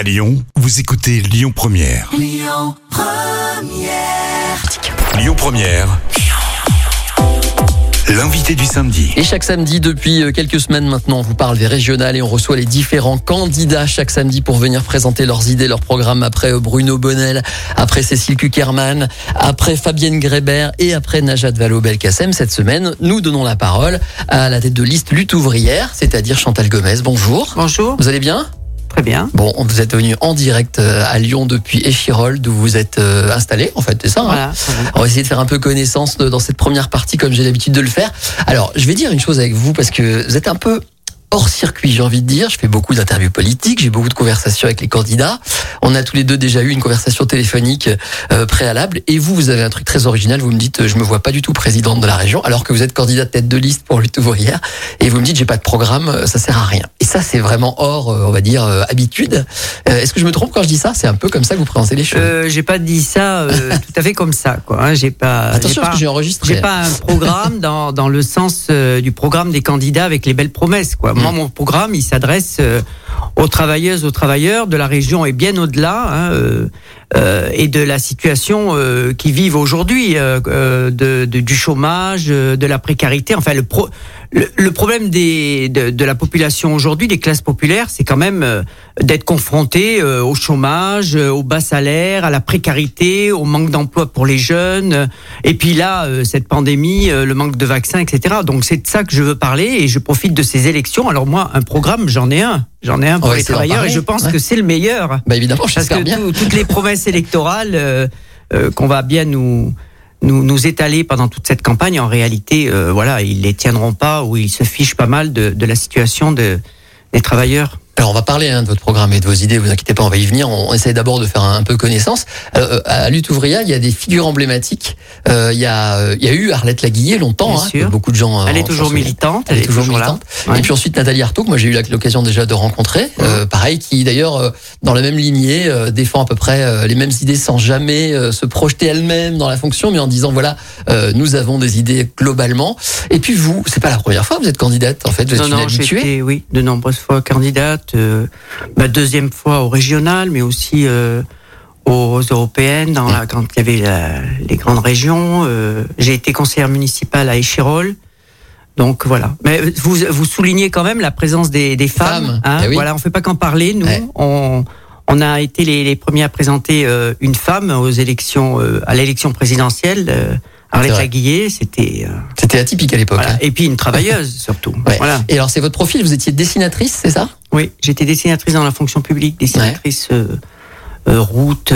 À Lyon, vous écoutez Lyon Première. Lyon Première. L'invité du samedi. Et chaque samedi, depuis euh, quelques semaines maintenant, on vous parle des régionales et on reçoit les différents candidats chaque samedi pour venir présenter leurs idées, leurs programmes. Après euh, Bruno Bonnel, après Cécile Kuckerman, après Fabienne Grébert et après Najat Vallaud-Belkacem. Cette semaine, nous donnons la parole à la tête de liste lutte ouvrière, c'est-à-dire Chantal Gomez. Bonjour. Bonjour, Vous allez bien? Très bien. Bon, vous êtes venu en direct euh, à Lyon depuis Échirol, d'où vous êtes euh, installé, en fait, c'est ça hein ça. On va essayer de faire un peu connaissance de- dans cette première partie comme j'ai l'habitude de le faire. Alors, je vais dire une chose avec vous parce que vous êtes un peu hors circuit, j'ai envie de dire. Je fais beaucoup d'interviews politiques, j'ai beaucoup de conversations avec les candidats. On a tous les deux déjà eu une conversation téléphonique euh, préalable et vous, vous avez un truc très original. Vous me dites, je me vois pas du tout présidente de la région alors que vous êtes candidat tête de liste pour lutte ouvrière et vous me dites, j'ai pas de programme, euh, ça sert à rien. Et ça, c'est vraiment hors, euh, on va dire, euh, habitude. Euh, Est-ce que je me trompe quand je dis ça? C'est un peu comme ça que vous présentez les choses. Euh, j'ai pas dit ça euh, tout à fait comme ça, quoi. hein. J'ai pas. Attention j'ai enregistré. j'ai pas un programme dans, dans le sens du programme des candidats avec les belles promesses, quoi. Mon programme, il s'adresse euh, aux travailleuses, aux travailleurs de la région et bien au-delà, hein, euh, euh, et de la situation euh, qui vivent aujourd'hui, euh, euh, de, de- du chômage, de la précarité. Enfin, le, pro, le, le problème des, de, de la population aujourd'hui, des classes populaires, c'est quand même euh, d'être confronté euh, au chômage, euh, au bas salaire, à la précarité, au manque d'emploi pour les jeunes. euh, Et puis là, cette pandémie, le manque de vaccins, etc. Donc c'est de ça que je veux parler et je profite de ces élections. Alors moi, un programme, j'en ai un. J'en ai un pour les travailleurs et je pense ouais. que c'est le meilleur. Bah évidemment, Parce j'espère que bien. tout- toutes les promesses électorales euh, euh, qu'on va bien nous, nous nous étaler pendant toute cette campagne, en réalité, euh, voilà, ils les tiendront pas ou ils se fichent pas mal de, la situation de, des travailleurs. Alors on va parler hein, de votre programme et de vos idées, vous inquiétez pas, on va y venir. On, on essaye d'abord de faire un, un peu connaissance. Euh, à Lutte ouvrière, il y a des figures emblématiques. Euh, il, y a, euh, il y a eu Arlette Laguillet longtemps, hein, que beaucoup de gens. euh, Elle est toujours militante. Elle est toujours militante. Ouais. Et puis ensuite Nathalie Arthaud, que moi j'ai eu l'occasion déjà de rencontrer, euh, pareil, qui d'ailleurs euh, dans la même lignée euh, défend à peu près les mêmes idées sans jamais euh, se projeter elle-même dans la fonction, mais en disant voilà, euh, nous avons des idées globalement. Et puis vous, c'est pas la première fois que vous êtes candidate en fait, vous êtes non, une habituée. été, oui, de nombreuses fois candidate. Euh, ma deuxième fois au régional, mais aussi euh, aux européennes, dans la, quand il y avait la- les grandes régions. euh, j'ai été conseillère municipale à Échirol. Donc voilà. Mais vous, vous soulignez quand même la présence des, des femmes. Femmes, hein. eh oui. Voilà, on fait pas qu'en parler. Nous, Ouais. on, on a été les, les premiers à présenter euh, une femme aux élections, euh, à l'élection présidentielle. Euh, Arlette vrai. Laguillet, c'était. euh, C'était atypique à l'époque. voilà. hein. Et puis une travailleuse surtout. Ouais. Voilà. Et alors c'est votre profil, vous étiez dessinatrice, c'est ça? Oui, j'étais dessinatrice dans la fonction publique, dessinatrice euh, euh, route.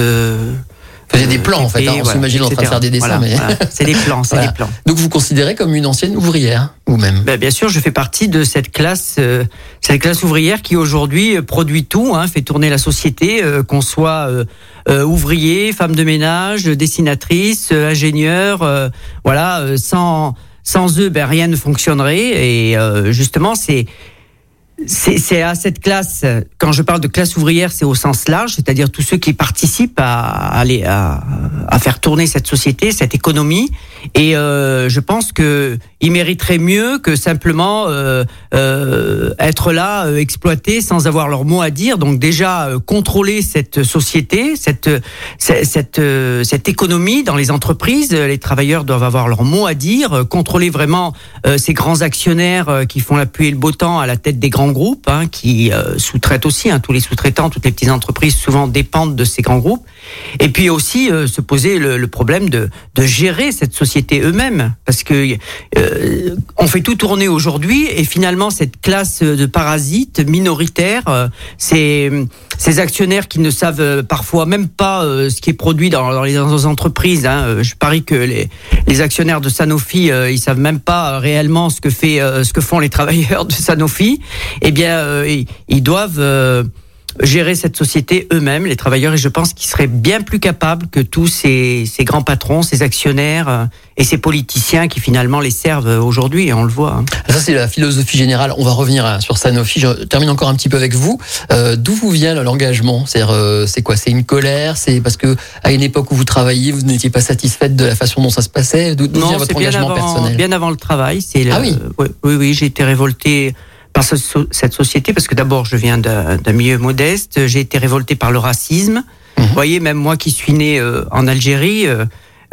Faisiez des plans en fait, hein, on voilà, s'imagine en train de faire des dessins. Voilà, mais... voilà. C'est des plans, c'est des plans. Donc vous considérez comme une ancienne ouvrière, vous-même? Ben, bien sûr, je fais partie de cette classe, euh, cette classe ouvrière qui aujourd'hui euh, produit tout, hein, fait tourner la société, euh, qu'on soit euh, ouvrier, femme de ménage, dessinatrice, ingénieur, voilà, sans sans eux, ben rien ne fonctionnerait. Et euh, justement, c'est c'est à cette classe, quand je parle de classe ouvrière, c'est au sens large, c'est-à-dire tous ceux qui participent à, à à, à faire tourner cette société, cette économie. Et euh, je pense que ils mériteraient mieux que simplement euh, euh, être là, exploités sans avoir leur mot à dire. Donc déjà contrôler cette société, cette cette cette, économie dans les entreprises. Les travailleurs doivent avoir leur mot à dire, contrôler vraiment ces grands actionnaires qui font la pluie et le beau temps à la tête des grands groupes, hein, qui sous-traitent aussi. Hein, tous les sous-traitants, toutes les petites entreprises souvent dépendent de ces grands groupes. Et puis aussi se poser le, problème de gérer cette société eux-mêmes, parce que euh, on fait tout tourner aujourd'hui et finalement cette classe de parasites minoritaires, euh, ces, ces actionnaires qui ne savent parfois même pas euh, ce qui est produit dans, dans les entreprises. Hein, euh, je parie que les, les actionnaires de Sanofi, euh, ils savent même pas réellement ce que fait, euh, ce que font les travailleurs de Sanofi. Eh bien, ils, ils doivent gérer cette société eux-mêmes, les travailleurs, et je pense qu'ils seraient bien plus capables que tous ces, ces grands patrons, ces actionnaires euh, et ces politiciens qui finalement les servent euh, aujourd'hui, et on le voit. hein. Ça, c'est la philosophie générale. On va revenir hein, sur Sanofi. Je termine encore un petit peu avec vous. Euh, D'où vous vient l'engagement? C'est euh, c'est quoi? C'est une colère? C'est parce que à une époque où vous travailliez, vous n'étiez pas satisfaite de la façon dont ça se passait? D'où vient Non, votre bien engagement avant, personnel? bien avant le travail. C'est Ah oui. oui, oui, oui, j'ai été révolté par cette société parce que d'abord je viens d'un milieu modeste, j'ai été révolté par le racisme. Mhm. Vous voyez, même moi qui suis né en Algérie,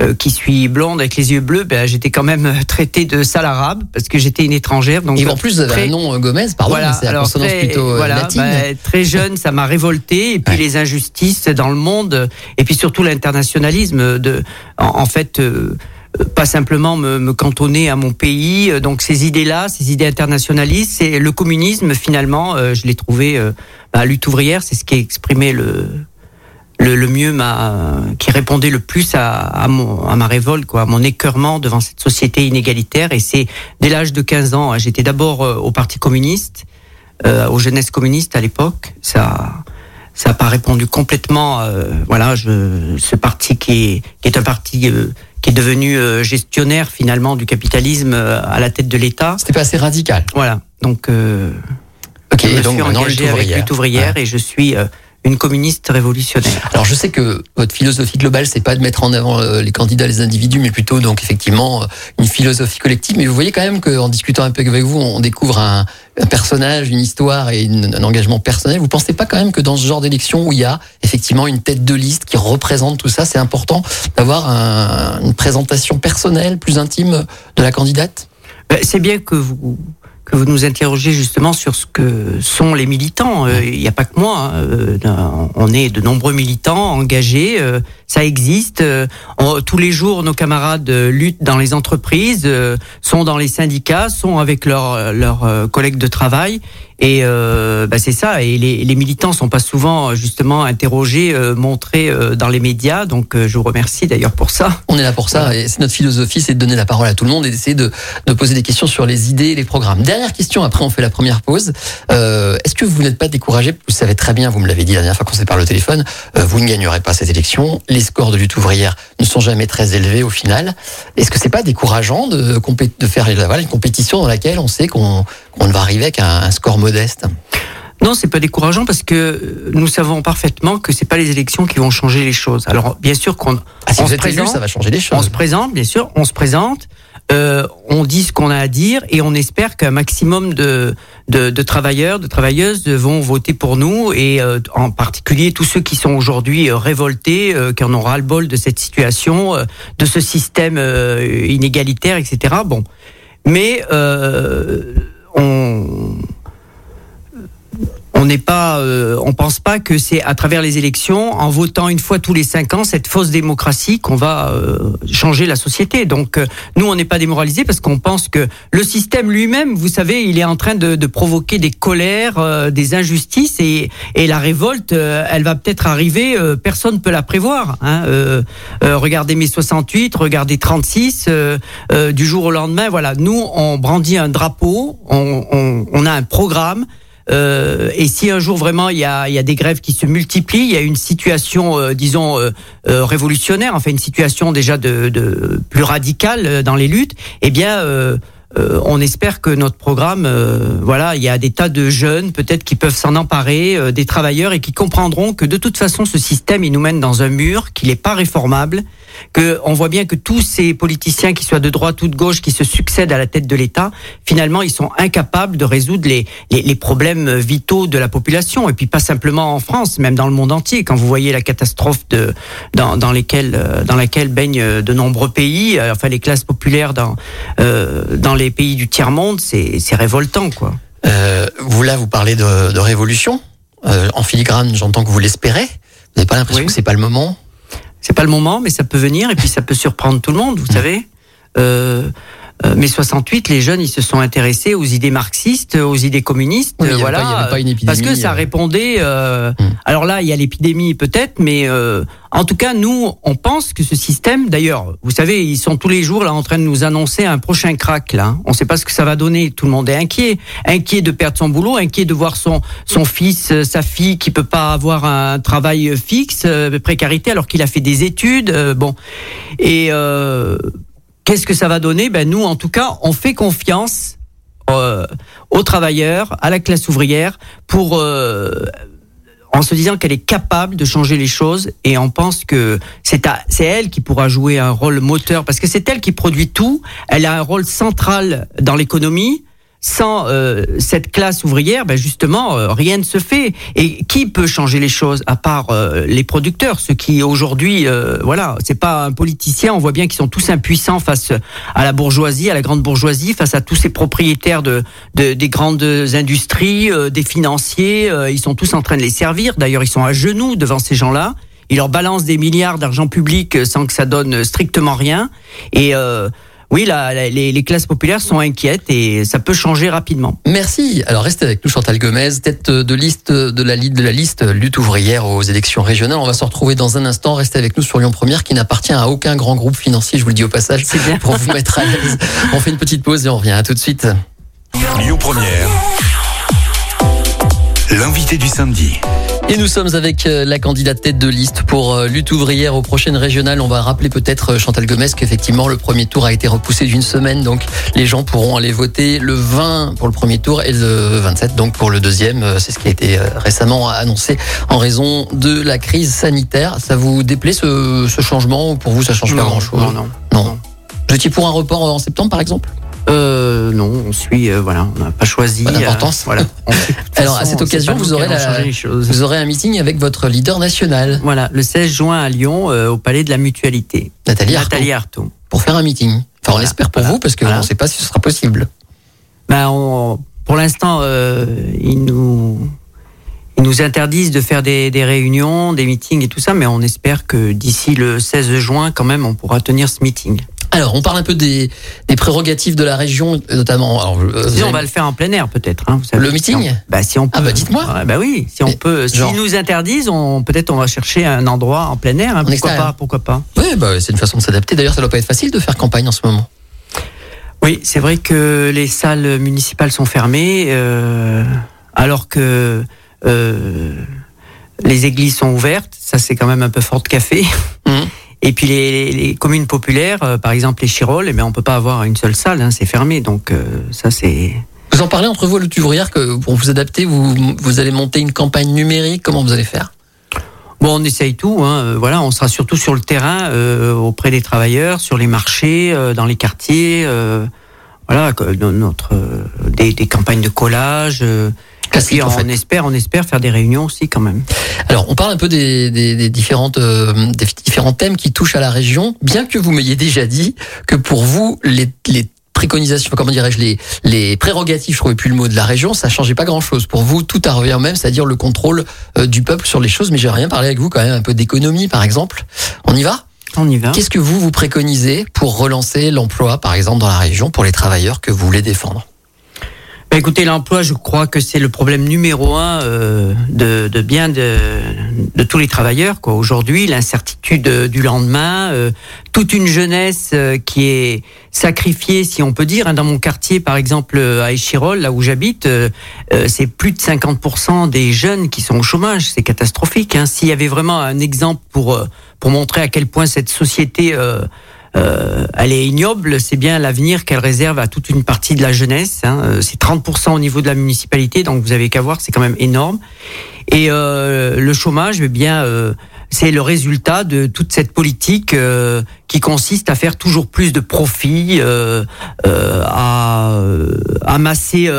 euh, qui suis blonde avec les yeux bleus, ben, j'étais quand même traitée de sale arabe parce que j'étais une étrangère. Donc et en plus, vous avez un nom euh, Gomez, pardon, voilà, c'est la consonance très, plutôt euh, voilà, latine. Ben, très jeune, ça m'a révolté. Et puis les injustices dans le monde, et puis surtout l'internationalisme. De, en, fait. Pas simplement me, cantonner à mon pays. Donc ces idées-là, ces idées internationalistes, c'est le communisme finalement. je l'ai trouvé à bah, lutte ouvrière, c'est ce qui exprimait le le, mieux qui répondait le plus à, à, mon, à ma révolte, quoi, à mon écœurement devant cette société inégalitaire. Et c'est dès l'âge de 15 ans, hein, j'étais d'abord euh, au Parti communiste, euh, aux jeunesses communistes à l'époque. Ça, ça n'a pas répondu complètement. Euh, voilà, ce parti qui est, qui est un parti euh, qui est devenu euh, gestionnaire finalement du capitalisme à la tête de l'État. C'était pas assez radical. Voilà, donc. ok, je me donc suis engagé avec lutte ouvrière et je suis une communiste révolutionnaire. Alors je sais que votre philosophie globale, c'est pas de mettre en avant euh, les candidats, les individus, mais plutôt donc effectivement euh, une philosophie collective. Mais vous voyez quand même qu'en discutant un peu avec vous, on découvre un, personnage, une histoire et un engagement personnel. Vous pensez pas quand même que dans ce genre d'élection où il y a effectivement une tête de liste qui représente tout ça, c'est important d'avoir une présentation personnelle, plus intime de la candidate? Ben, C'est bien que vous que vous nous interrogez justement sur ce que sont les militants. Euh, il n'y a pas que moi. Hein. Euh, on est de nombreux militants engagés. Euh, ça existe. tous les jours, nos camarades luttent dans les entreprises, sont dans les syndicats, sont avec leurs leurs collègues de travail. Et euh, bah c'est ça. Et les, les, militants sont pas souvent justement interrogés, euh, montrés euh, dans les médias. Donc je vous remercie d'ailleurs pour ça. On est là pour ça. Et c'est notre philosophie, c'est de donner la parole à tout le monde et d'essayer de, de, poser des questions sur les idées, les programmes. Dernière question. Après, on fait la première pause. Est-ce que vous n'êtes pas découragé? Vous savez très bien, vous me l'avez dit la dernière fois qu'on s'est parlé au téléphone. vous ne gagnerez pas cette élection. Les scores de lutte ouvrière ne sont jamais très élevés au final. Est-ce que c'est pas décourageant de, de faire voilà, une compétition dans laquelle on sait qu'on qu'on va arriver un, un score modeste? Non, c'est pas décourageant parce que nous savons parfaitement que c'est pas les élections qui vont changer les choses. Alors bien sûr qu'on ah, si on se présente, ça va changer les choses. On se présente, bien sûr, on se présente, euh, on dit ce qu'on a à dire et on espère qu'un maximum de, de, de, travailleurs, de travailleuses vont voter pour nous et euh, en particulier tous ceux qui sont aujourd'hui euh, révoltés, euh, qui en ont ras-le-bol de cette situation, de ce système inégalitaire, etc. Bon, mais on on n'est pas, euh, on pense pas que c'est à travers les élections, en votant une fois tous les cinq ans, cette fausse démocratie, qu'on va euh, changer la société. Donc euh, nous, on n'est pas démoralisés parce qu'on pense que le système lui-même, vous savez, il est en train de, de provoquer des colères, des injustices et, et la révolte, elle va peut-être arriver. personne ne peut la prévoir. Hein. regardez mai 68, regardez 36, du jour au lendemain. Voilà, nous, on brandit un drapeau, on, on, on a un programme. Euh, et si un jour vraiment il y a, il y a des grèves qui se multiplient, il y a une situation, euh, disons, euh, révolutionnaire, enfin une situation déjà de, de plus radicale dans les luttes, eh bien euh, on espère que notre programme, euh, voilà, il y a des tas de jeunes peut-être qui peuvent s'en emparer, euh, des travailleurs et qui comprendront que de toute façon ce système il nous mène dans un mur, qu'il n'est pas réformable, que on voit bien que tous ces politiciens qui soient de droite ou de gauche qui se succèdent à la tête de l'État, finalement ils sont incapables de résoudre les, les, problèmes vitaux de la population et puis pas simplement en France, même dans le monde entier. Quand vous voyez la catastrophe de dans, dans lesquelles dans laquelle baignent de nombreux pays, enfin les classes populaires dans dans les pays du tiers-monde, c'est révoltant, quoi. Euh, vous là, vous parlez de, révolution. Euh, en filigrane, j'entends que vous l'espérez. Vous n'avez pas l'impression que c'est pas le moment C'est pas le moment, mais ça peut venir et puis ça peut surprendre tout le monde, vous savez. Euh, mai 68, les jeunes, ils se sont intéressés aux idées marxistes, aux idées communistes, voilà, parce que ça répondait. Euh, hmm. Alors là, il y a l'épidémie peut-être, mais euh, en tout cas, nous, on pense que ce système. D'ailleurs, vous savez, ils sont tous les jours là en train de nous annoncer un prochain crack. Là, on ne sait pas ce que ça va donner. Tout le monde est inquiet, inquiet de perdre son boulot, inquiet de voir son son fils, sa fille qui peut pas avoir un travail fixe, précarité, alors qu'il a fait des études. bon, et Qu'est-ce que ça va donner? Ben nous, en tout cas, on fait confiance euh, aux travailleurs, à la classe ouvrière, pour euh, en se disant qu'elle est capable de changer les choses et on pense que c'est c'est elle qui pourra jouer un rôle moteur parce que c'est elle qui produit tout. Elle a un rôle central dans l'économie. Sans euh, cette classe ouvrière, ben justement, euh, rien ne se fait. Et qui peut changer les choses à part euh, les producteurs, ceux qui aujourd'hui, voilà, c'est pas un politicien. On voit bien qu'ils sont tous impuissants face à la bourgeoisie, à la grande bourgeoisie, face à tous ces propriétaires de, de des grandes industries, des financiers. ils sont tous en train de les servir. D'ailleurs, ils sont à genoux devant ces gens-là. Ils leur balancent des milliards d'argent public sans que ça donne strictement rien. Et oui, les, classes populaires sont inquiètes et ça peut changer rapidement. Merci. Alors restez avec nous, Chantal Gomez, tête de liste de la, de la liste lutte ouvrière aux élections régionales. On va se retrouver dans un instant. Restez avec nous sur Lyon Première, qui n'appartient à aucun grand groupe financier. Je vous le dis au passage, bien. pour vous mettre à l'aise. On fait une petite pause et on revient. À tout de suite. Lyon Première. L'invité du samedi. Et nous sommes avec euh, la candidate tête de liste pour euh, lutte ouvrière aux prochaines régionales. On va rappeler peut-être, euh, Chantal Gomez, qu'effectivement, le premier tour a été repoussé d'une semaine. Donc, les gens pourront aller voter le 20 pour le premier tour et le 27 donc pour le deuxième. C'est ce qui a été récemment annoncé en raison de la crise sanitaire. Ça vous déplaît ce, changement? Ou pour vous, ça change pas grand-chose? Non, non. Non. Vous étiez pour un report en septembre, par exemple? Euh, non, on suit, euh, voilà, on n'a pas choisi. Pas d'importance. Euh, voilà. Alors à cette occasion, vous aurez, vous aurez un meeting avec votre leader national. Voilà, le 16 juin à Lyon, euh, au Palais de la Mutualité. Nathalie, Nathalie Arthaud. Pour faire un meeting. Enfin, on l'espère pour vous parce qu'on ne sait pas si ce sera possible. Ben, on, pour l'instant, ils nous ils nous interdisent de faire des, des, réunions, des meetings et tout ça, mais on espère que d'ici le 16 juin, quand même, on pourra tenir ce meeting. Alors, on parle un peu des, des prérogatives de la région, notamment. Alors, euh, on va le faire en plein air, peut-être. Hein, le meeting? Bah, si on Ah bah dites-moi. bah oui, si on peut. S'ils nous interdisent, on peut-être on va chercher un endroit en plein air. Hein, pourquoi pas Pourquoi pas Oui, bah, c'est une façon de s'adapter. D'ailleurs, ça doit pas être facile de faire campagne en ce moment. Oui, c'est vrai que les salles municipales sont fermées, euh, alors que euh, les églises sont ouvertes. Ça, c'est quand même un peu fort de café. Mmh. Et puis les, les communes populaires, euh, par exemple les Chirolles, eh bien, on peut pas avoir une seule salle, hein, c'est fermé. Donc euh, ça c'est. Vous en parlez entre vous, le ouvrière, que pour vous adapter, vous, vous allez monter une campagne numérique. Comment vous allez faire? Bon, on essaye tout. Hein. Euh, voilà, on sera surtout sur le terrain, auprès des travailleurs, sur les marchés, dans les quartiers. voilà, notre des, des, campagnes de collage on espère, on espère faire des réunions aussi quand même. Alors, on parle un peu des, des, des différentes, euh, des différents thèmes qui touchent à la région, bien que vous m'ayez déjà dit que pour vous, les, les préconisations, comment dirais-je, les, les prérogatives, je trouvais plus le mot de la région, ça changeait pas grand-chose. Pour vous, tout a revient même, c'est-à-dire le contrôle euh, du peuple sur les choses. Mais j'ai rien parlé avec vous quand même, un peu d'économie, par exemple. On y va? On y va. Qu'est-ce que vous vous préconisez pour relancer l'emploi, par exemple, dans la région, pour les travailleurs que vous voulez défendre? Bah, écoutez, l'emploi, je crois que c'est le problème numéro un euh, de, de, bien de, de tous les travailleurs. Quoi. Aujourd'hui, l'incertitude euh, du lendemain, euh, toute une jeunesse euh, qui est sacrifiée, si on peut dire. Hein. Dans mon quartier, par exemple, à Échirol, là où j'habite, c'est plus de 50% des jeunes qui sont au chômage. C'est catastrophique. Hein. S'il y avait vraiment un exemple pour, pour montrer à quel point cette société euh, elle est ignoble, c'est bien l'avenir qu'elle réserve à toute une partie de la jeunesse. Hein. Euh, c'est 30% au niveau de la municipalité, donc vous avez qu'à voir, c'est quand même énorme. Et euh, le chômage, eh bien, euh, c'est le résultat de toute cette politique euh, qui consiste à faire toujours plus de profits, euh, euh, à amasser,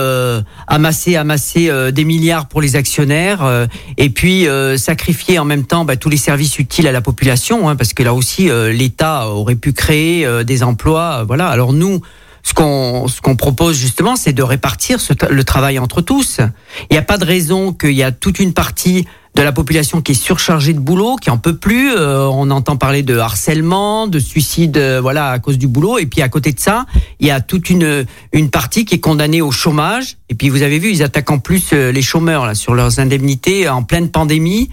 amasser, amasser des milliards pour les actionnaires, et puis sacrifier en même temps bah, tous les services utiles à la population, hein, parce que là aussi l'État aurait pu créer des emplois. Voilà. Alors nous ce qu'on ce qu'on propose justement, c'est de répartir le travail entre tous. Il n'y a pas de raison qu'il y a toute une partie de la population qui est surchargée de boulot, qui en peut plus. Euh, on entend parler de harcèlement, de suicide, euh, voilà, à cause du boulot. Et puis à côté de ça, il y a toute une une partie qui est condamnée au chômage. Et puis vous avez vu, ils attaquent en plus euh, les chômeurs là sur leurs indemnités en pleine pandémie.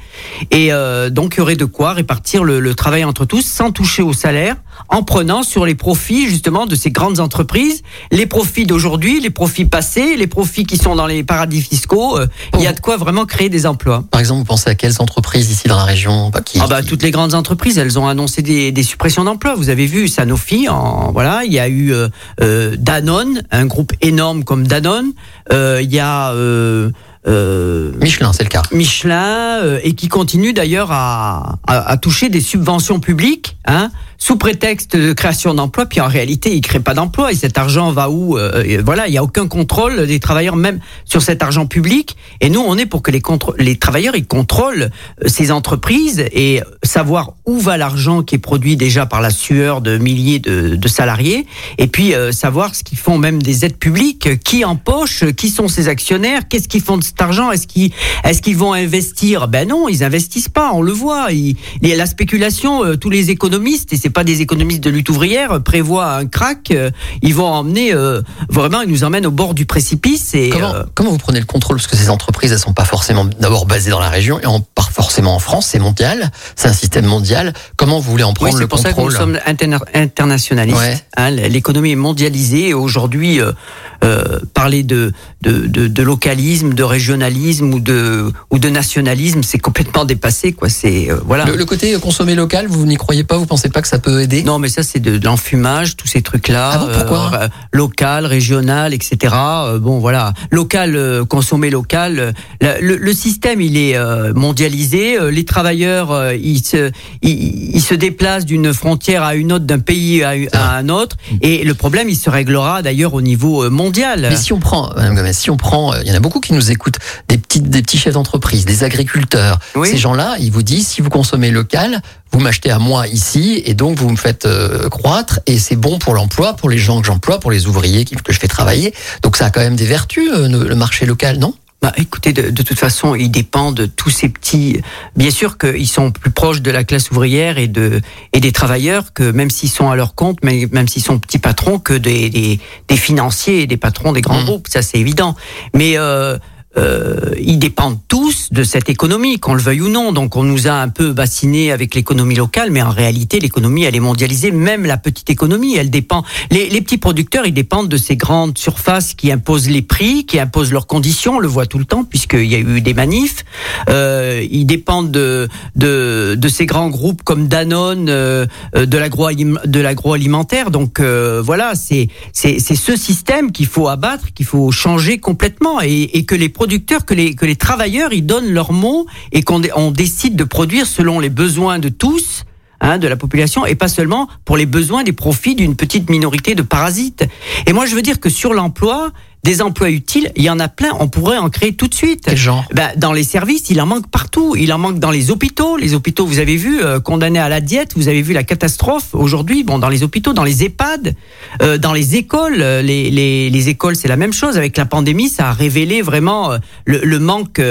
Et donc il y aurait de quoi répartir le, le travail entre tous sans toucher au salaire, en prenant sur les profits justement de ces grandes entreprises, les profits d'aujourd'hui, les profits passés, les profits qui sont dans les paradis fiscaux. il y a de quoi vraiment créer des emplois. Par exemple pensez à quelles entreprises ici dans la région bah, qui, ah bah, Toutes les grandes entreprises, elles ont annoncé des, des suppressions d'emplois. Vous avez vu Sanofi, en, voilà, il y a eu euh, euh Danone, un groupe énorme comme Danone. Euh, il y a euh, euh, Michelin, c'est le cas. Michelin euh, et qui continue d'ailleurs à, à, à toucher des subventions publiques, hein, sous prétexte de création d'emplois, puis en réalité, ils créent pas d'emplois et cet argent va où euh, et Voilà, il y a aucun contrôle des travailleurs même sur cet argent public. Et nous, on est pour que les, les travailleurs ils contrôlent euh, ces entreprises et savoir où va l'argent qui est produit déjà par la sueur de milliers de, salariés, et puis euh, savoir ce qu'ils font même des aides publiques, qui empoche, qui sont ces actionnaires, qu'est-ce qu'ils font de cet argent, est-ce qu'ils est-ce qu'ils vont investir? Ben non, ils investissent pas, on le voit. Il, y a la spéculation, tous les économistes et c'est pas des économistes de lutte ouvrière prévoient un crack, euh, ils vont emmener euh, vraiment, ils nous emmènent au bord du précipice. Et comment, euh, comment vous prenez le contrôle? Parce que ces entreprises, elles sont pas forcément d'abord basées dans la région et part forcément en France, c'est mondial, c'est un système mondial. Comment vous voulez en prendre oui, le contrôle C'est pour ça que nous sommes interna internationalistes. Ouais. Hein, L'économie est mondialisée et aujourd'hui, euh, euh, parler de, de, de, de, localisme, de régionalisme ou de, ou de nationalisme, c'est complètement dépassé. Quoi. C'est euh, voilà. Le, le, côté consommer local, vous n'y croyez pas? Vous pensez pas que ça peut aider? Non, mais ça c'est de, de l'enfumage, tous ces trucs-là. Ah bon, pourquoi? euh, Local, régional, etc. Euh, bon, voilà. Local, euh, consommer local. Le, le, le, système, il est mondialisé. Les travailleurs, ils se, ils, ils se déplacent d'une frontière à une autre, d'un pays à, à, un autre. Et le problème, il se réglera d'ailleurs au niveau mondial. Mais si on prend, Madame si on prend, il y en a beaucoup qui nous écoutent, des petits, des petits chefs d'entreprise, des agriculteurs. Oui. Ces gens-là, ils vous disent, si vous consommez local, vous m'achetez à moi ici et donc vous me faites euh, croître et c'est bon pour l'emploi, pour les gens que j'emploie, pour les ouvriers que je fais travailler. Donc ça a quand même des vertus, euh, le marché local, non? Bah, écoutez, de, de, toute façon, il dépend de tous ces petits. Bien sûr qu'ils sont plus proches de la classe ouvrière et de et des travailleurs que même s'ils sont à leur compte, mais même s'ils sont petits patrons, que des, des, des financiers et des patrons des grands mmh. groupes. Ça, c'est évident. Mais euh, euh, ils dépendent tous de cette économie, qu'on le veuille ou non. Donc on nous a un peu bassiné avec l'économie locale, mais en réalité l'économie elle est mondialisée. Même la petite économie, elle dépend. Les, les, petits producteurs, ils dépendent de ces grandes surfaces qui imposent les prix, qui imposent leurs conditions. On le voit tout le temps puisqu'il y a eu des manifs. Euh, ils dépendent de, de, de ces grands groupes comme Danone, euh, de l'agroalimentaire. Donc euh, voilà, c'est c'est ce système qu'il faut abattre, qu'il faut changer complètement et, et que les que les, que les travailleurs, ils donnent leurs mots et qu'on on décide de produire selon les besoins de tous. Hein, de la population et pas seulement pour les besoins des profits d'une petite minorité de parasites. Et moi, je veux dire que sur l'emploi, des emplois utiles, il y en a plein. On pourrait en créer tout de suite. Quel genre? Ben, Dans les services, il en manque partout. Il en manque dans les hôpitaux. Les hôpitaux, vous avez vu, euh, condamnés à la diète. Vous avez vu la catastrophe aujourd'hui. Bon, dans les hôpitaux, dans les EHPAD, euh, dans les écoles. Les, les, les écoles, c'est la même chose. Avec la pandémie, ça a révélé vraiment euh, le, le, manque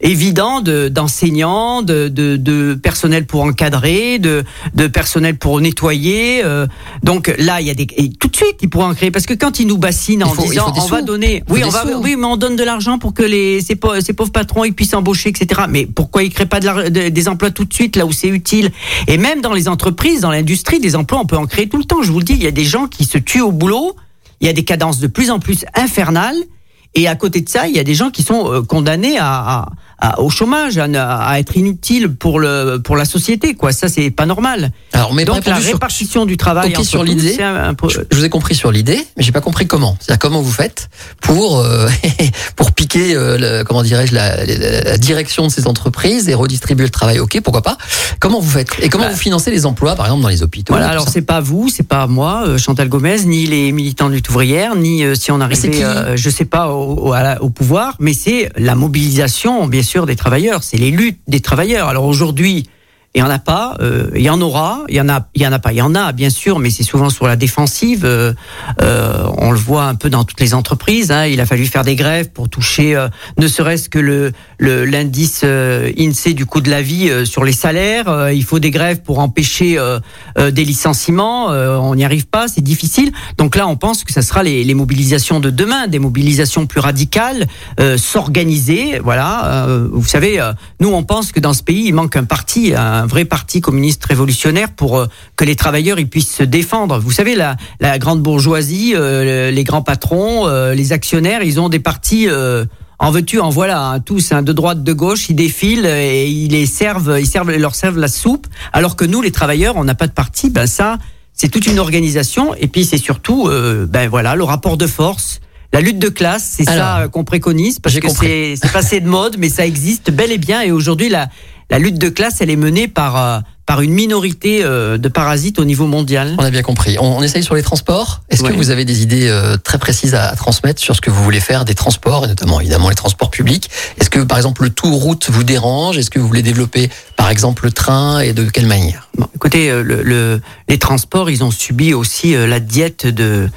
évident d'enseignants, de, de, de, personnel pour encadrer, de, de personnel pour nettoyer. Euh, donc là, il y a des et tout de suite ils pourraient en créer parce que quand ils nous bassinent en faut, disant on sous. va donner, oui, on va, sous. oui, mais on donne de l'argent pour que les ces, pauvres, ces pauvres patrons ils puissent embaucher, etc. Mais pourquoi ils créent pas de la, de, des emplois tout de suite là où c'est utile? Et même dans les entreprises, dans l'industrie, des emplois, on peut en créer tout le temps. Je vous le dis, il y a des gens qui se tuent au boulot. Il y a des cadences de plus en plus infernales. Et à côté de ça, il y a des gens qui sont euh, condamnés à, à, à, au chômage, à, à, être inutiles pour le pour la société. Quoi, ça c'est pas normal. Alors, mais donc la répartition sur... du travail. Okay, sur l'idée. Peu... Je, je, vous ai compris sur l'idée, mais j'ai pas compris comment. C'est-à-dire comment vous faites pour euh, pour piquer euh, le, comment dirais-je la, la, la, direction de ces entreprises et redistribuer le travail? Ok, pourquoi pas. Comment vous faites? Et comment bah, vous financez les emplois, par exemple dans les hôpitaux Voilà. Alors c'est pas vous, c'est pas moi, euh, Chantal Gomez, ni les militants de lutte ouvrière, ni si on arrivait, je sais pas, au, au, au pouvoir, mais c'est la mobilisation, bien sûr, des travailleurs. C'est les luttes des travailleurs. Alors aujourd'hui, il y en a pas, euh, il y en aura, il y en a, il y en a pas, il y en a bien sûr, mais c'est souvent sur la défensive. Euh, euh, on le voit un peu dans toutes les entreprises. Hein, il a fallu faire des grèves pour toucher, ne serait-ce que le l'indice INSEE du coût de la vie sur les salaires. il faut des grèves pour empêcher des licenciements. on n'y arrive pas, c'est difficile. Donc là, on pense que ça sera les, mobilisations de demain, des mobilisations plus radicales, s'organiser. Voilà, vous savez, nous on pense que dans ce pays, il manque un parti. Un vrai parti communiste révolutionnaire pour euh, que les travailleurs ils puissent se défendre. Vous savez la, la grande bourgeoisie, euh, les grands patrons, euh, les actionnaires, ils ont des partis en veux-tu, en voilà, hein, tous, hein, de droite, de gauche, ils défilent et ils les servent, ils servent, leur servent la soupe, alors que nous, les travailleurs, on n'a pas de parti. Ben ça, c'est toute une organisation, et puis c'est surtout, euh, ben voilà, le rapport de force la lutte de classe, c'est ça qu'on préconise parce que c'est passé de mode, mais ça existe bel et bien. Et aujourd'hui, la, la lutte de classe, elle est menée par euh, par une minorité euh, de parasites au niveau mondial. On a bien compris. On, on essaye sur les transports. Est-ce que vous avez des idées euh, très précises à, à transmettre sur ce que vous voulez faire des transports, et notamment évidemment les transports publics? Est-ce que par exemple le tout route vous dérange? Est-ce que vous voulez développer par exemple le train et de quelle manière? Bon, écoutez, le, le- les transports, ils ont subi aussi euh, la diète de,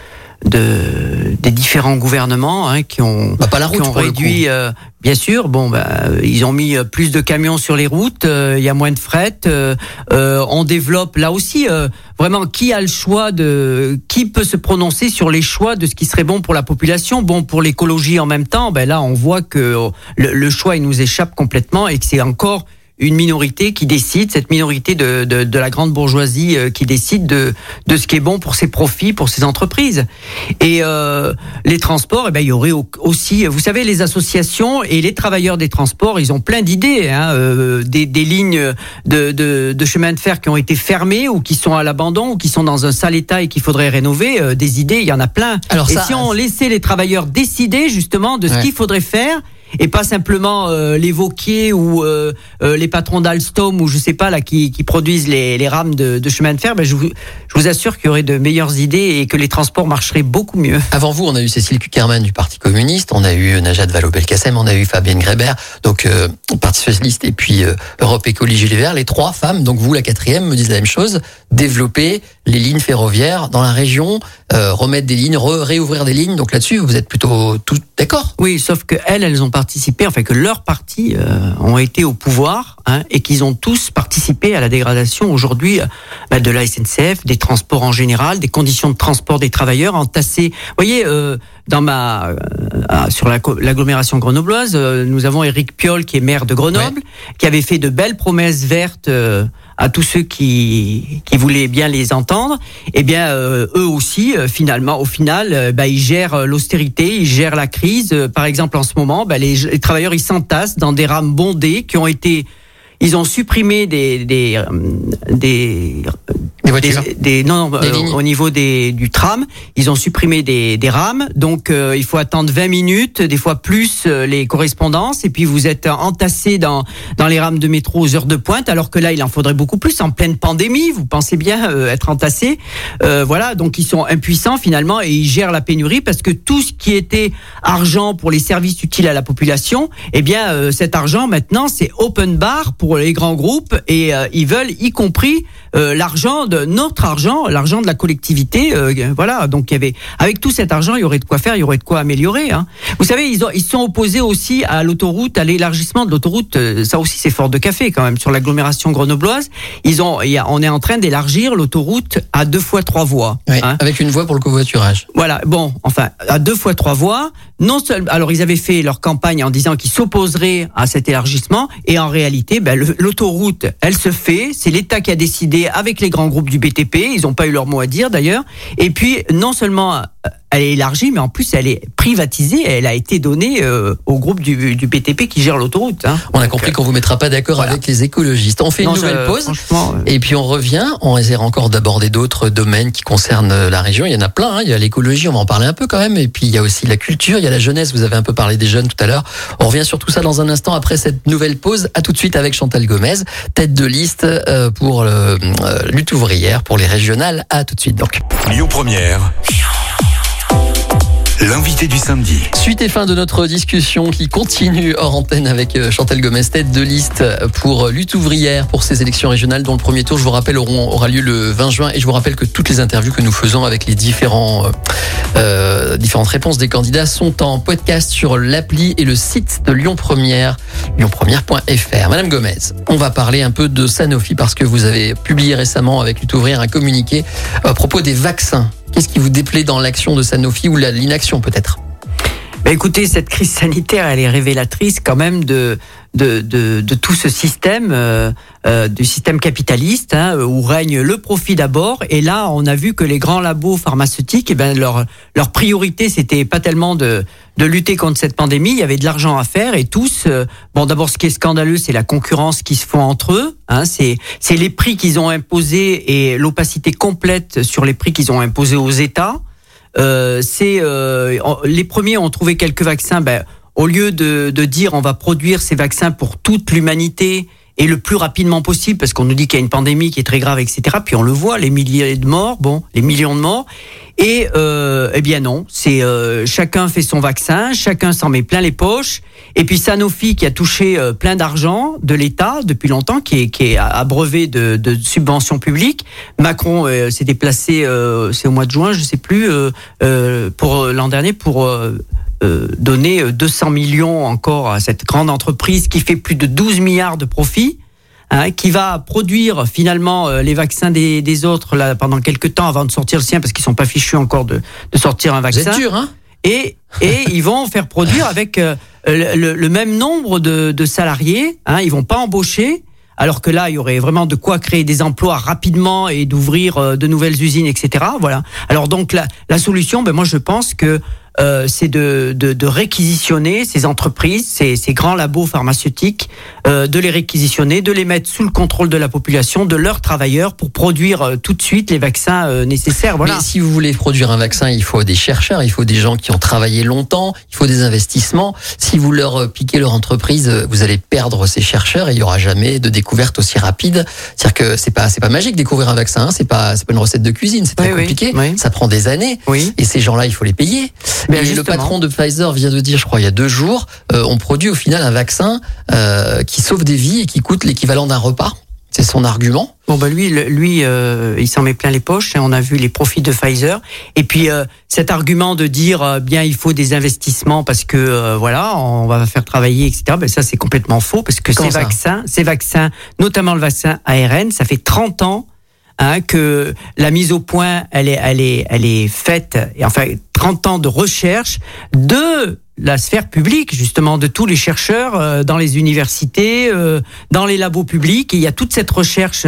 de des différents gouvernements hein, qui ont bah, Pas la route qui ont réduit, euh, bien sûr. Bon, bah, ils ont mis euh, plus de camions sur les routes. euh, Il y a moins de fret. euh, euh, on développe là aussi euh, vraiment qui a le choix de qui peut se prononcer sur les choix de ce qui serait bon pour la population, bon pour l'écologie en même temps. Ben là, on voit que le, le choix il nous échappe complètement et que c'est encore une minorité qui décide, cette minorité de, de, de la grande bourgeoisie euh, qui décide de, de ce qui est bon pour ses profits, pour ses entreprises. Et euh, les transports, eh ben, il y aurait au- aussi, vous savez, les associations et les travailleurs des transports, ils ont plein d'idées, hein, euh, des, des lignes de, de, de chemin de fer qui ont été fermées ou qui sont à l'abandon ou qui sont dans un sale état et qu'il faudrait rénover. euh, des idées, il y en a plein. Alors et ça- si on laissait les travailleurs décider justement de ce qu'il faudrait faire et pas simplement euh, ou euh, euh, les patrons d'Alstom ou je sais pas là qui, qui produisent les, les rames de, de chemin de fer, ben je, vous, je vous assure qu'il y aurait de meilleures idées et que les transports marcheraient beaucoup mieux. Avant vous, on a eu Cécile Kuckerman du Parti communiste, on a eu Najat Vallaud-Belkacem, on a eu Fabienne Grébert, donc euh, Parti socialiste et puis euh, Europe Écologie Les Verts, les trois femmes, donc vous la quatrième, me disent la même chose, développer les lignes ferroviaires dans la région, euh, remettre des lignes, réouvrir des lignes, donc là-dessus vous êtes plutôt tout d'accord? Oui, sauf que elles, elles ont participé, enfin que leurs partis euh, ont été au pouvoir hein, et qu'ils ont tous participé à la dégradation aujourd'hui euh, bah, de la SNCF, des transports en général, des conditions de transport des travailleurs entassés. Vous voyez, euh, dans ma euh, sur la l'agglomération grenobloise, euh, nous avons Éric Piolle qui est maire de Grenoble, qui avait fait de belles promesses vertes. À tous ceux qui, qui voulaient bien les entendre, eh bien euh, eux aussi, euh, finalement, au final, euh, bah, ils gèrent euh, l'austérité, ils gèrent la crise. Euh, par exemple, en ce moment, bah, les, les travailleurs ils s'entassent dans des rames bondées qui ont été, ils ont supprimé des des euh, des Des voitures. des, des- non, Des euh, au niveau des, du tram, ils ont supprimé des, des rames, donc euh, il faut attendre 20 minutes, des fois plus euh, les correspondances, et puis vous êtes entassé dans dans les rames de métro aux heures de pointe, alors que là il en faudrait beaucoup plus en pleine pandémie. Vous pensez bien euh, être entassé, Euh, voilà, donc ils sont impuissants finalement et ils gèrent la pénurie parce que tout ce qui était argent pour les services utiles à la population, eh bien euh, cet argent maintenant c'est open bar pour les grands groupes et euh, ils veulent y compris euh, l'argent de notre argent, l'argent de la collectivité. euh, voilà, donc il y avait avec tout cet argent, il y aurait de quoi faire, il y aurait de quoi améliorer. Hein. Vous savez, ils, ont, ils sont opposés aussi à l'autoroute, à l'élargissement de l'autoroute. euh, Ça aussi, c'est fort de café quand même sur l'agglomération grenobloise. Ils ont, il y a- on est en train d'élargir l'autoroute à deux fois trois voies. Oui, hein. avec une voie pour le covoiturage. Voilà, bon, enfin, à deux fois trois voies. Non seul, alors ils avaient fait leur campagne en disant qu'ils s'opposeraient à cet élargissement, et en réalité, ben, l'autoroute, elle se fait. C'est l'État qui a décidé avec les grands groupes du BTP. Ils n'ont pas eu leur mot à dire d'ailleurs. Et puis, non seulement elle est élargie, mais en plus elle est privatisée. Elle a été donnée euh, au groupe du, du BTP qui gère l'autoroute. Hein. On a compris qu'on vous mettra pas d'accord voilà. avec les écologistes. On fait une nouvelle je- pause. euh, Et puis on revient, on essaie encore d'aborder d'autres domaines qui concernent euh, la région. Il y en a plein, hein. il y a l'écologie, on va en parler un peu quand même. Et puis il y a aussi la culture, il y a la jeunesse, vous avez un peu parlé des jeunes tout à l'heure. On revient sur tout ça dans un instant après cette nouvelle pause. À tout de suite avec Chantal Gomez, tête de liste pour euh, lutte ouvrière, pour les régionales. À tout de suite donc. Lyon Première. L'invité du samedi. Suite et fin de notre discussion qui continue hors antenne avec euh, Chantal Gomez, tête de liste pour lutte ouvrière pour ces élections régionales dont le premier tour, je vous rappelle, aura lieu le 20 juin. Et je vous rappelle que toutes les interviews que nous faisons avec les différents, euh, euh, différentes réponses des candidats sont en podcast sur l'appli et le site de Lyon Première, lyonpremière.fr. Madame Gomez, on va parler un peu de Sanofi parce que vous avez publié récemment avec lutte ouvrière un communiqué à propos des vaccins. Qu'est-ce qui vous déplaît dans l'action de Sanofi ou l'inaction peut-être? Bah, écoutez, cette crise sanitaire, elle est révélatrice quand même de de, de, de tout ce système, euh, euh, du système capitaliste, hein, où règne le profit d'abord. Et là, on a vu que les grands labos pharmaceutiques, eh ben, leur leur priorité, c'était pas tellement de de lutter contre cette pandémie. Il y avait de l'argent à faire et tous. euh, bon, d'abord, ce qui est scandaleux, c'est la concurrence qui se font entre eux. Hein, c'est c'est les prix qu'ils ont imposés et l'opacité complète sur les prix qu'ils ont imposés aux États. Euh, c'est euh, les premiers ont trouvé quelques vaccins. Ben, au lieu de, de dire on va produire ces vaccins pour toute l'humanité et le plus rapidement possible, parce qu'on nous dit qu'il y a une pandémie qui est très grave, etc. Puis on le voit, les milliers de morts, bon, les millions de morts. Et euh, eh bien non, c'est euh, chacun fait son vaccin, chacun s'en met plein les poches. Et puis Sanofi qui a touché euh, plein d'argent de l'État depuis longtemps, qui est, qui est abreuvé de, de subventions publiques. Macron euh, s'est déplacé, euh, c'est au mois de juin, je sais plus, pour l'an dernier pour donner 200 millions encore à cette grande entreprise qui fait plus de 12 milliards de profits. Hein, qui va produire finalement euh, les vaccins des, des, autres là, pendant quelques temps avant de sortir le sien parce qu'ils sont pas fichus encore de, de sortir un vaccin. C'est dur, hein? Et, et ils vont faire produire avec euh, le, le, même nombre de, de salariés. Hein, ils vont pas embaucher. Alors que là, il y aurait vraiment de quoi créer des emplois rapidement et d'ouvrir euh, de nouvelles usines, etc. Voilà. Alors donc la, la solution, ben moi je pense que euh, c'est de, de, de, réquisitionner ces entreprises, ces, ces grands labos pharmaceutiques, euh, de les réquisitionner, de les mettre sous le contrôle de la population, de leurs travailleurs, pour produire euh, tout de suite les vaccins euh, nécessaires. Voilà. Mais si vous voulez produire un vaccin, il faut des chercheurs, il faut des gens qui ont travaillé longtemps, il faut des investissements. Si vous leur piquez leur entreprise, vous allez perdre ces chercheurs et il y aura jamais de découverte aussi rapide. C'est-à-dire que c'est pas c'est pas magique découvrir un vaccin, hein. c'est pas c'est pas une recette de cuisine, c'est très compliqué, oui, ça prend des années. Oui. Et ces gens-là, il faut les payer. Mais le patron de Pfizer vient de dire, je crois, il y a deux jours, euh, on produit au final un vaccin euh, qui sauve des vies et qui coûte l'équivalent d'un repas. C'est son argument. Bon bah lui, lui, euh, il s'en met plein les poches. Et on a vu les profits de Pfizer. Et puis euh, cet argument de dire euh, bien il faut des investissements parce que euh, voilà on va faire travailler etc. Ben ça c'est complètement faux parce que Comment ces vaccins, ces vaccins, notamment le vaccin ARN, ça fait 30 ans hein, que la mise au point, elle est, elle est, elle est faite, et enfin 30 ans de recherche de la sphère publique, justement, de tous les chercheurs euh, dans les universités, euh, dans les labos publics. Et il y a toute cette recherche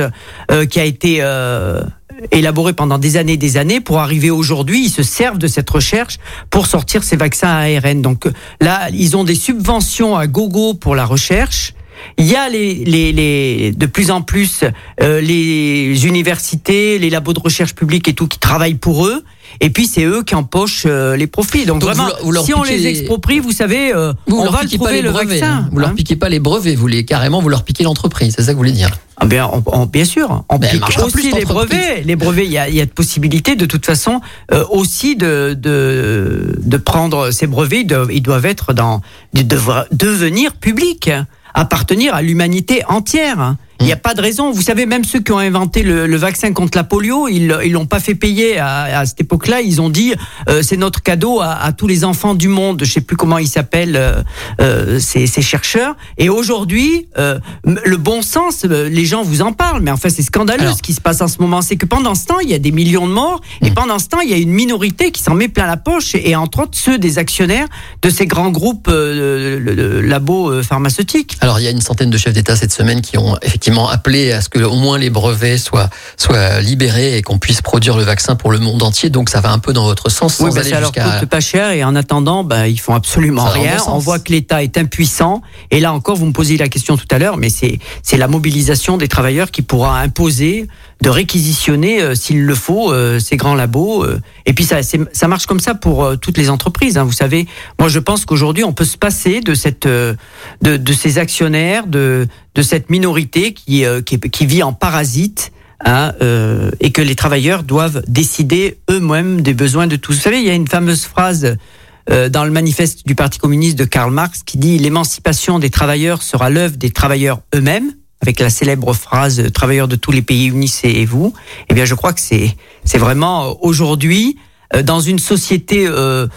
euh, qui a été euh, élaborée pendant des années et des années pour arriver aujourd'hui. Ils se servent de cette recherche pour sortir ces vaccins à ARN. Donc là, ils ont des subventions à gogo pour la recherche. Il y a les, les, les de plus en plus euh, les universités, les labos de recherche publique et tout qui travaillent pour eux. Et puis c'est eux qui empochent euh, les profits. Donc, Donc, vraiment, vous leur- vous leur si on les exproprie, vous savez, euh, Vous, on leur va piquez trouver le brevets. vaccin. hein. Vous leur hein. piquez pas les brevets, vous les carrément vous leur piquez l'entreprise. C'est ça que vous voulez dire. Ah on- on- bien sûr, on elle pique aussi les brevets. Les brevets, il y a, y a de possibilités de toute façon euh, aussi de, de de prendre ces brevets. Ils doivent, ils doivent être dans, ils doivent devenir publics, appartenir à l'humanité entière. Il n'y a pas de raison. Vous savez, même ceux qui ont inventé le, le vaccin contre la polio, ils ils l'ont pas fait payer à, à cette époque-là. Ils ont dit euh, c'est notre cadeau à, à tous les enfants du monde. Je sais plus comment ils s'appellent euh, euh, ces, ces chercheurs. Et aujourd'hui, le bon sens, les gens vous en parlent, mais enfin c'est scandaleux Alors. ce qui se passe en ce moment. C'est que pendant ce temps, il y a des millions de morts, et pendant ce temps, il y a une minorité qui s'en met plein la poche, et, entre autres ceux des actionnaires de ces grands groupes labos pharmaceutiques. Alors, il y a une centaine de chefs d'État cette semaine qui ont effectivement appelé à ce que au moins les brevets soient, soient libérés et qu'on puisse produire le vaccin pour le monde entier. Donc, ça va un peu dans votre sens sans Oui, bah, aller ça leur coûte pas cher et en attendant, bah, ils font absolument Ça rien. On voit que l'État est impuissant. Et là encore, vous me posiez la question tout à l'heure, mais c'est c'est la mobilisation des travailleurs qui pourra imposer de réquisitionner, euh, s'il le faut, euh, ces grands labos. euh. et puis ça, ça marche comme ça pour euh, toutes les entreprises. hein. Vous savez, moi je pense qu'aujourd'hui on peut se passer de cette, euh, de, de ces actionnaires, de de cette minorité qui qui, qui vit en parasite. hein, et que les travailleurs doivent décider eux-mêmes des besoins de tous. Vous savez, il y a une fameuse phrase dans le manifeste du Parti communiste de Karl Marx qui dit l'émancipation des travailleurs sera l'œuvre des travailleurs eux-mêmes avec la célèbre phrase euh, travailleurs de tous les pays unissez-vous. Eh bien, je crois que c'est c'est vraiment euh, aujourd'hui euh, dans une société euh,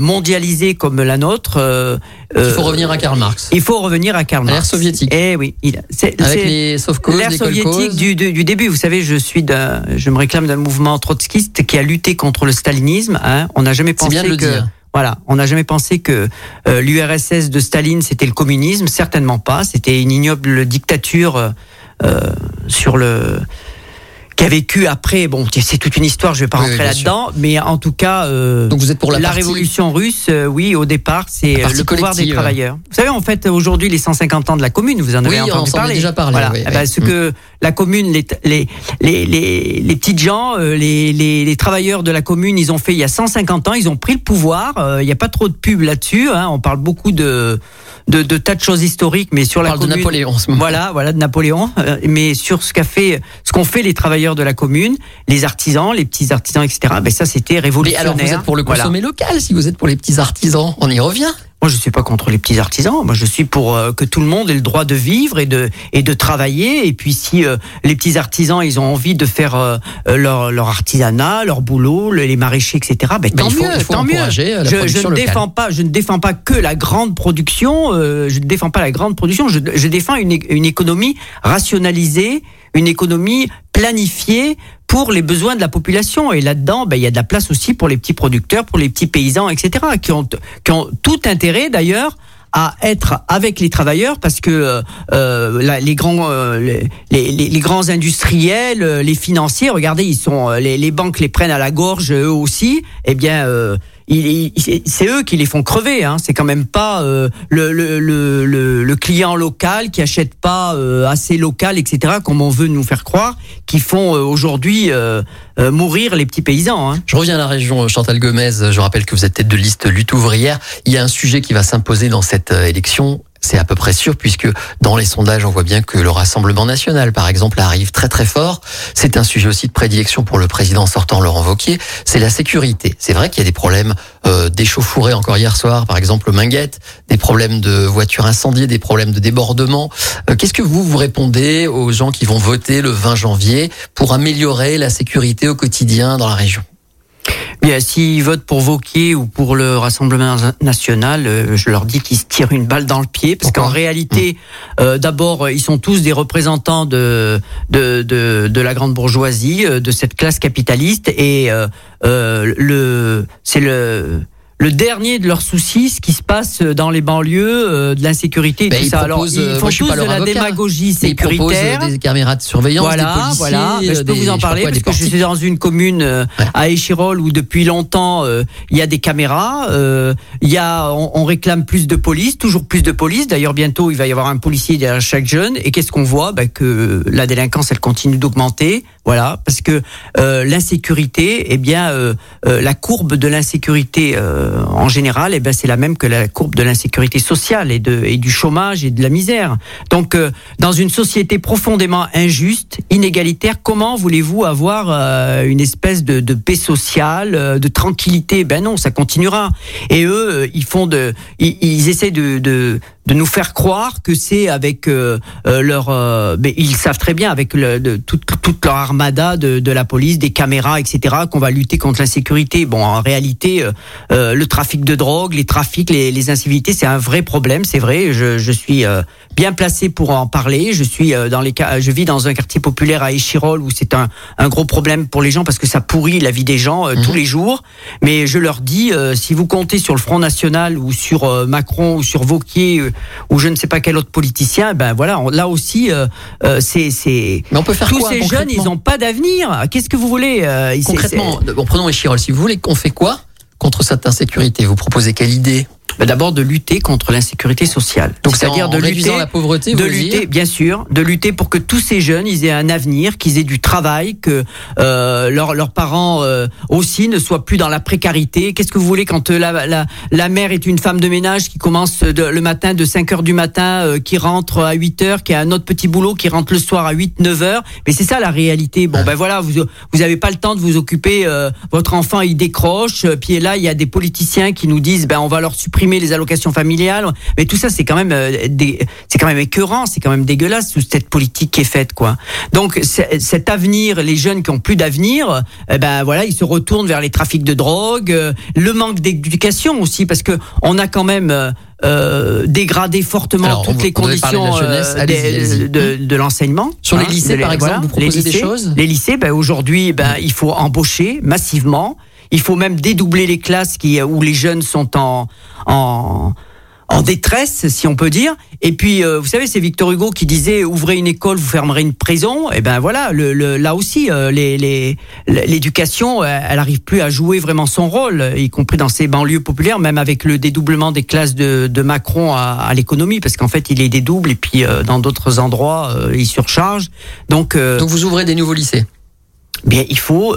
mondialisée comme la nôtre, euh, Il faut revenir à Karl Marx. il faut revenir à Karl À l'ère Marx. soviétique. Eh oui, il, c'est, Avec c'est- les L'ère soviétique du, du, du début, vous savez, je suis d'un, je me réclame d'un mouvement trotskiste qui a lutté contre le stalinisme. Hein. On n'a jamais C'est pensé bien de le que, dire. Voilà, on n'a jamais pensé que euh, l'URSS de Staline c'était le communisme, certainement pas. C'était une ignoble dictature euh, euh, sur le qui a vécu après. Bon, c'est toute une histoire, je vais pas rentrer là-dedans, mais en tout cas, euh, Donc vous êtes pour la, partie- révolution russe, euh, oui, au départ, c'est La partie le pouvoir des travailleurs. Vous savez, en fait, aujourd'hui, les 150 ans de la commune, vous en avez Oui, on entendu s'en est parler. déjà parlé, Voilà. oui, Eh oui. ben, ce Mm. que la commune, les, les, les, les, les petites gens, euh, les, les, les travailleurs de la commune, ils ont fait il y a 150 ans, ils ont pris le pouvoir. euh, Il n'y a pas trop de pub là-dessus. Hein, on parle beaucoup de, de, de tas de choses historiques, mais sur On la parle de. Napoléon en ce moment. Voilà, voilà de Napoléon. Euh, mais sur ce qu'a fait, ce qu'ont fait les travailleurs de la commune, les artisans, les petits artisans, etc. Ben ça, c'était Mais révolutionnaire. alors vous êtes pour le Voilà. consommer local, si vous êtes pour les petits artisans, on y revient. Moi, je suis pas contre les petits artisans. Moi, je suis pour euh, que tout le monde ait le droit de vivre et de et de travailler. Et puis, si euh, les petits artisans, ils ont envie de faire euh, euh, leur leur artisanat, leur boulot, le- les maraîchers, etc. Ben, Ben, tant il faut- mieux, il faut tant mieux. euh, je, ne locale. défends pas, je ne défends pas que la grande production. euh, je ne défends pas la grande production. Je, je défends une, une économie rationalisée, une économie planifiée pour les besoins de la population. Et là-dedans, ben, il y a de la place aussi pour les petits producteurs, pour les petits paysans, etc., qui ont, qui ont tout intérêt d'ailleurs à être avec les travailleurs parce que euh, euh, la- les grands euh, les, les, les grands industriels euh, les financiers regardez ils sont euh, les, les banques les prennent à la gorge eux aussi eh bien euh, c'est eux qui les font crever. Hein. C'est quand même pas euh, le, le, le, le, client local qui achète pas euh, assez local, etc. Comme on veut nous faire croire, qui font euh, aujourd'hui euh, euh, mourir les petits paysans. Hein. Je reviens à la région Chantal Gomez. Je rappelle que vous êtes tête de liste lutte ouvrière. Il y a un sujet qui va s'imposer dans cette euh, élection. C'est à peu près sûr puisque dans les sondages, on voit bien que le Rassemblement national, par exemple, arrive très très fort. C'est un sujet aussi de prédilection pour le président sortant Laurent Wauquiez. C'est la sécurité. C'est vrai qu'il y a des problèmes euh, d'échauffourée encore hier soir, par exemple, Minguette, des problèmes de voitures incendiées, des problèmes de débordement. Euh, Qu'est-ce que vous vous répondez aux gens qui vont voter le 20 janvier pour améliorer la sécurité au quotidien dans la région? Bien, s'ils votent pour Vauquier ou pour le Rassemblement national, euh, je leur dis qu'ils se tirent une balle dans le pied, parce qu'en réalité, euh, d'abord, ils sont tous des représentants de de, de, de la grande bourgeoisie, euh, de cette classe capitaliste, et euh, le c'est le le dernier de leurs soucis, ce qui se passe dans les banlieues, euh, de l'insécurité et Ben, tout ils ça. Alors, proposent, ils euh, font moi, tous de la avocat, démagogie ils proposent sécuritaire. euh, des caméras de surveillance, des Voilà, policiers, voilà. Mais je peux des- vous en parler quoi, parce que je suis dans une commune euh, Ouais. à Échirol où depuis longtemps euh, il y a des caméras. euh, Il y a, on, on réclame plus de police, toujours plus de police. D'ailleurs, bientôt il va y avoir un policier derrière chaque jeune. Et qu'est-ce qu'on voit? Ben, Que la délinquance elle continue d'augmenter. Voilà, parce que euh, l'insécurité, eh bien, euh, euh, la courbe de l'insécurité euh, en général, eh ben, c'est la même que la courbe de l'insécurité sociale et, de, et du chômage et de la misère. Donc, euh, dans une société profondément injuste, inégalitaire, comment voulez-vous avoir euh, une espèce de, de paix sociale, de tranquillité? Ben non, ça continuera. Et eux, ils font de, ils, ils essaient de, de de nous faire croire que c'est avec euh, euh, leur, euh, mais ils savent très bien avec le, de, toute, toute leur armada de, de la police, des caméras, etc., qu'on va lutter contre l'insécurité. Bon, en réalité, euh, euh, le trafic de drogue, les trafics, les, les incivilités, c'est un vrai problème, c'est vrai. Je, je suis euh, bien placé pour en parler. Je suis euh, dans les cas, je vis dans un quartier populaire à Échirol où c'est un, un gros problème pour les gens parce que ça pourrit la vie des gens euh, tous les jours. Mais je leur dis, euh, si vous comptez sur le Front National ou sur Macron ou sur Vauquier ou je ne sais pas quel autre politicien, ben voilà, on- là aussi, euh, euh, c'est c'est Mais on peut faire tous quoi ces jeunes, ils n'ont pas d'avenir. Qu'est-ce que vous voulez euh, Concrètement, bon, prenons Échirol. Si vous voulez qu'on fait quoi contre cette insécurité? Vous proposez quelle idée? D'abord de lutter contre l'insécurité sociale. Donc c'est c'est-à-dire de lutter la pauvreté, de lutter, bien sûr, de lutter pour que tous ces jeunes, ils aient un avenir, qu'ils aient du travail, que euh, leurs leurs parents euh, aussi ne soient plus dans la précarité. Qu'est-ce que vous voulez quand euh, la, la, la mère est une femme de ménage qui commence de- le matin de 5 heures du matin, euh, qui rentre à 8 heures, qui a un autre petit boulot, qui rentre le soir à 8, 9 heures? Mais c'est ça la réalité. Bon, ben voilà, vous vous avez pas le temps de vous occuper. votre enfant, il décroche. Puis là, il y a des politiciens qui nous disent, ben on va leur supprimer les allocations familiales. Mais tout ça, c'est quand même euh, c'est quand même écœurant, c'est quand même dégueulasse toute cette politique qui est faite, quoi. Donc cet avenir, les jeunes qui ont plus d'avenir, eh ben voilà, ils se retournent vers les trafics de drogue, euh, le manque d'éducation aussi, parce que on a quand même euh, euh, dégradé fortement Alors, toutes on- les de conditions de, de l'enseignement. Sur les hein, lycées, par exemple, vous proposez les des lycées. choses Les lycées, ben aujourd'hui, ben il faut embaucher massivement. Il faut même dédoubler les classes qui où les jeunes sont en en en détresse, si on peut dire. Et puis, euh, vous savez, c'est Victor Hugo qui disait ouvrez une école, vous fermerez une prison. Et ben voilà, le, le, là aussi, euh, les, l'éducation, euh, elle arrive plus à jouer vraiment son rôle, y compris dans ces banlieues populaires, même avec le dédoublement des classes de, de Macron à, à l'économie, parce qu'en fait, il les dédouble et puis dans d'autres endroits, il surcharge. Donc, donc vous ouvrez des nouveaux lycées. Bien, il faut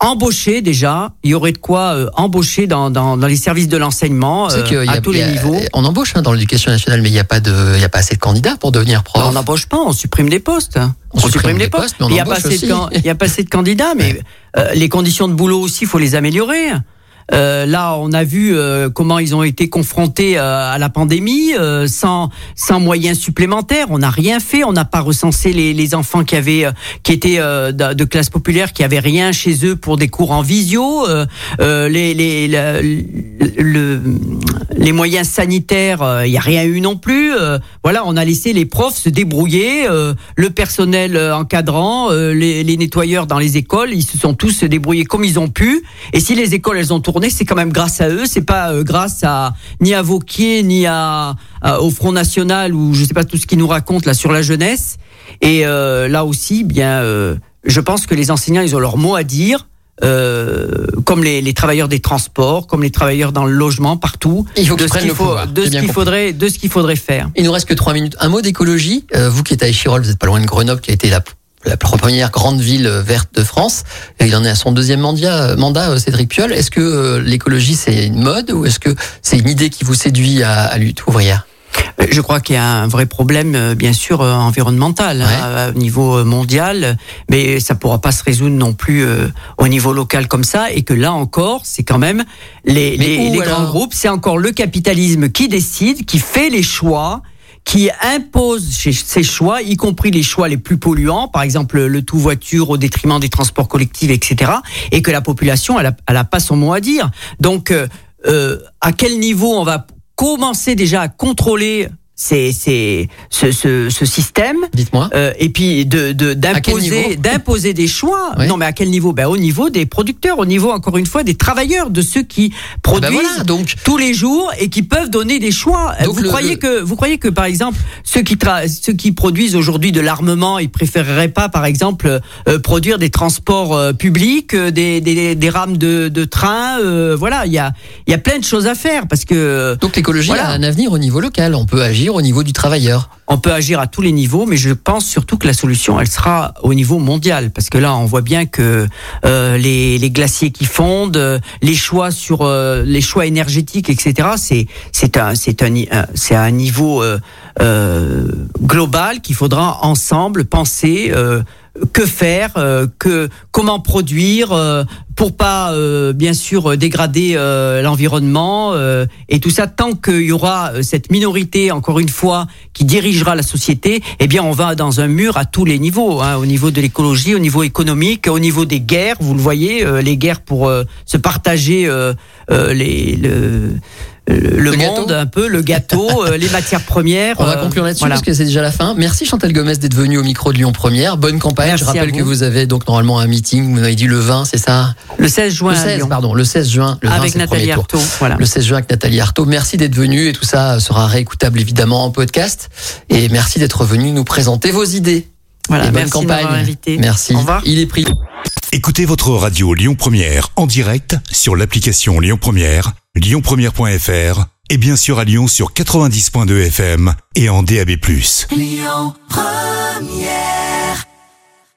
embaucher déjà. Il y aurait de quoi euh, embaucher dans, dans, dans, les services de l'enseignement euh, à tous les niveaux. On embauche hein, dans l'éducation nationale, mais il n'y a pas de, il y a pas assez de candidats pour devenir prof. on n'embauche pas, on supprime des postes. On, supprime, les postes. il n'y a pas assez de, il y a pas assez de candidats, mais euh, les conditions de boulot aussi, il faut les améliorer. Euh, là, on a vu euh, comment ils ont été confrontés euh, à la pandémie sans sans moyens supplémentaires. On n'a rien fait. On n'a pas recensé les, les, enfants qui avaient qui étaient de, de, classe populaire, qui avaient rien chez eux pour des cours en visio. les les le, les moyens sanitaires, il n'y a rien eu non plus. voilà, on a laissé les profs se débrouiller, le personnel encadrant, les, les nettoyeurs dans les écoles, ils se sont tous débrouillés comme ils ont pu. Et si les écoles elles ont tourné c'est quand même grâce à eux. C'est pas euh, grâce à ni à Vauquier ni à, au Front National ou je sais pas tout ce qu'ils nous racontent là sur la jeunesse. Et euh, là aussi, bien, euh, je pense que les enseignants, ils ont leur mot à dire. comme les, travailleurs des transports, comme les travailleurs dans le logement, partout. Il faut de ce qu'il de ce qu'il faudrait, de ce qu'il faudrait faire. Il nous reste que trois minutes. Un mot d'écologie. vous qui êtes à Échirol, vous êtes pas loin de Grenoble, qui a été la la première grande ville verte de France. Et il en est à son deuxième mandat, mandat euh, Cédric Piolle. Est-ce que euh, l'écologie, c'est une mode ou est-ce que c'est une idée qui vous séduit à, à lutte ouvrière? Je crois qu'il y a un vrai problème, euh, bien sûr, environnemental hein, au niveau mondial, mais ça pourra pas se résoudre non plus au niveau local comme ça. Et que là encore, c'est quand même les, les, les grands groupes, c'est encore le capitalisme qui décide, qui fait les choix qui impose ses choix, y compris les choix les plus polluants, par exemple le tout voiture au détriment des transports collectifs, etc. Et que la population, elle a, pas son mot à dire. Donc, euh, euh, à quel niveau on va commencer déjà à contrôler c'est c'est ce, ce, ce, système. Dites-moi. Euh, et puis de d'imposer d'imposer des choix. Non mais à quel niveau? Ben au niveau des producteurs, au niveau encore une fois des travailleurs, de ceux qui ah ben produisent donc tous les jours et qui peuvent donner des choix. vous croyez que vous croyez que par exemple ceux qui ceux qui produisent aujourd'hui de l'armement, ils préféreraient pas par exemple euh, produire des transports euh, publics, euh, des, des, des rames de, de train. voilà, il y a il y a plein de choses à faire parce que donc l'écologie a un avenir au niveau local. On peut agir au niveau du travailleur On peut agir à tous les niveaux, mais je pense surtout que la solution, elle sera au niveau mondial, parce que là, on voit bien que euh, les, glaciers qui fondent, euh, les choix sur euh, les choix énergétiques, etc. C'est c'est un un un niveau global qu'il faudra ensemble penser que faire, euh, que comment produire euh, pour pas euh, bien sûr dégrader l'environnement et tout ça tant qu'il y aura cette minorité encore une fois qui dirigera la société, eh bien on va dans un mur à tous les niveaux, hein, au niveau de l'écologie, au niveau économique, au niveau des guerres, vous le voyez, les guerres pour se partager les le, le, monde un peu, le gâteau, euh, les matières premières. On va euh, conclure là-dessus parce que c'est déjà la fin. Merci Chantal Gomez d'être venue au micro de Lyon Première. Bonne campagne. Je rappelle que vous avez donc normalement un meeting, vous m'avez dit le 20, c'est ça? Le 16 juin. Le 16, pardon, le 16 juin. Le avec Nathalie Arthaud. Voilà. Le 16 juin avec Nathalie Arthaud. Merci d'être venue et tout ça sera réécoutable évidemment en podcast. Et merci d'être venu nous présenter vos idées. Voilà, bonne campagne. Merci. Au revoir. Il est pris. Écoutez votre radio Lyon Première en direct sur l'application Lyon Première, lyonpremière.fr et bien sûr à Lyon sur 90.2 FM et en DAB+. Lyon Première